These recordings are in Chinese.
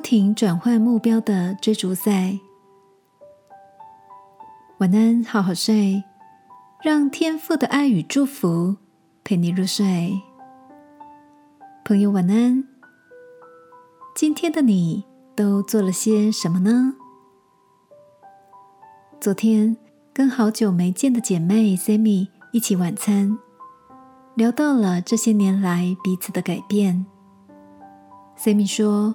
不停转换目标的追逐赛。晚安，好好睡，让天父的爱与祝福陪你入睡。朋友，晚安。今天的你都做了些什么呢？昨天跟好久没见的姐妹 Sammy 一起晚餐，聊到了这些年来彼此的改变。Sammy 说，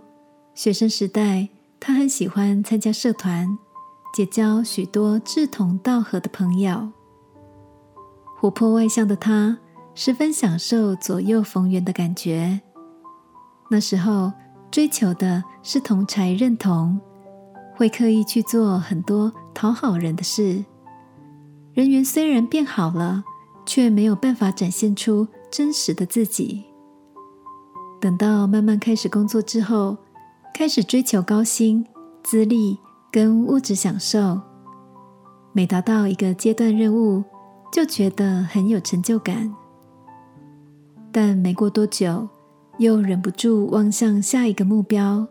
学生时代他很喜欢参加社团，结交许多志同道合的朋友。活泼外向的他，十分享受左右逢源的感觉。那时候追求的是同才认同。会刻意去做很多讨好人的事，人缘虽然变好了，却没有办法展现出真实的自己。等到慢慢开始工作之后，开始追求高薪、资历跟物质享受，每达到一个阶段任务，就觉得很有成就感。但没过多久，又忍不住望向下一个目标，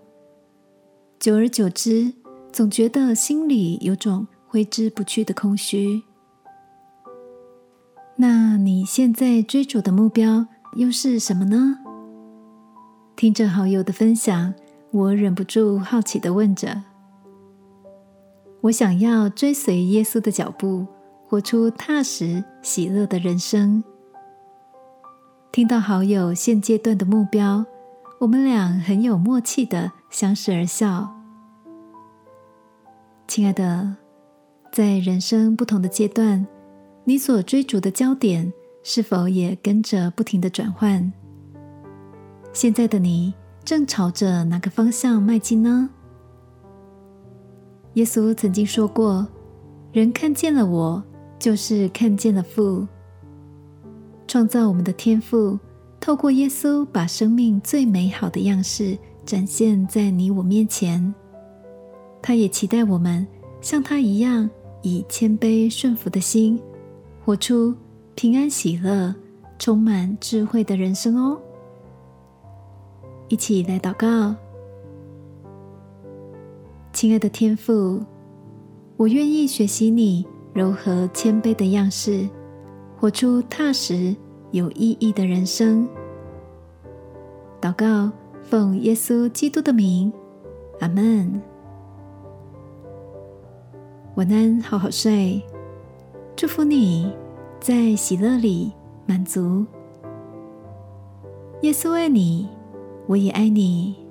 久而久之。总觉得心里有种挥之不去的空虚。那你现在追逐的目标又是什么呢？听着好友的分享，我忍不住好奇的问着：我想要追随耶稣的脚步，活出踏实喜乐的人生。听到好友现阶段的目标，我们俩很有默契的相视而笑。亲爱的，在人生不同的阶段，你所追逐的焦点是否也跟着不停的转换？现在的你正朝着哪个方向迈进呢？耶稣曾经说过：“人看见了我，就是看见了父。”创造我们的天父，透过耶稣把生命最美好的样式展现在你我面前。他也期待我们像他一样，以谦卑顺服的心，活出平安喜乐、充满智慧的人生哦。一起来祷告，亲爱的天父，我愿意学习你柔和谦卑的样式，活出踏实有意义的人生。祷告，奉耶稣基督的名，阿门。晚安，好好睡。祝福你在喜乐里满足。耶稣爱你，我也爱你。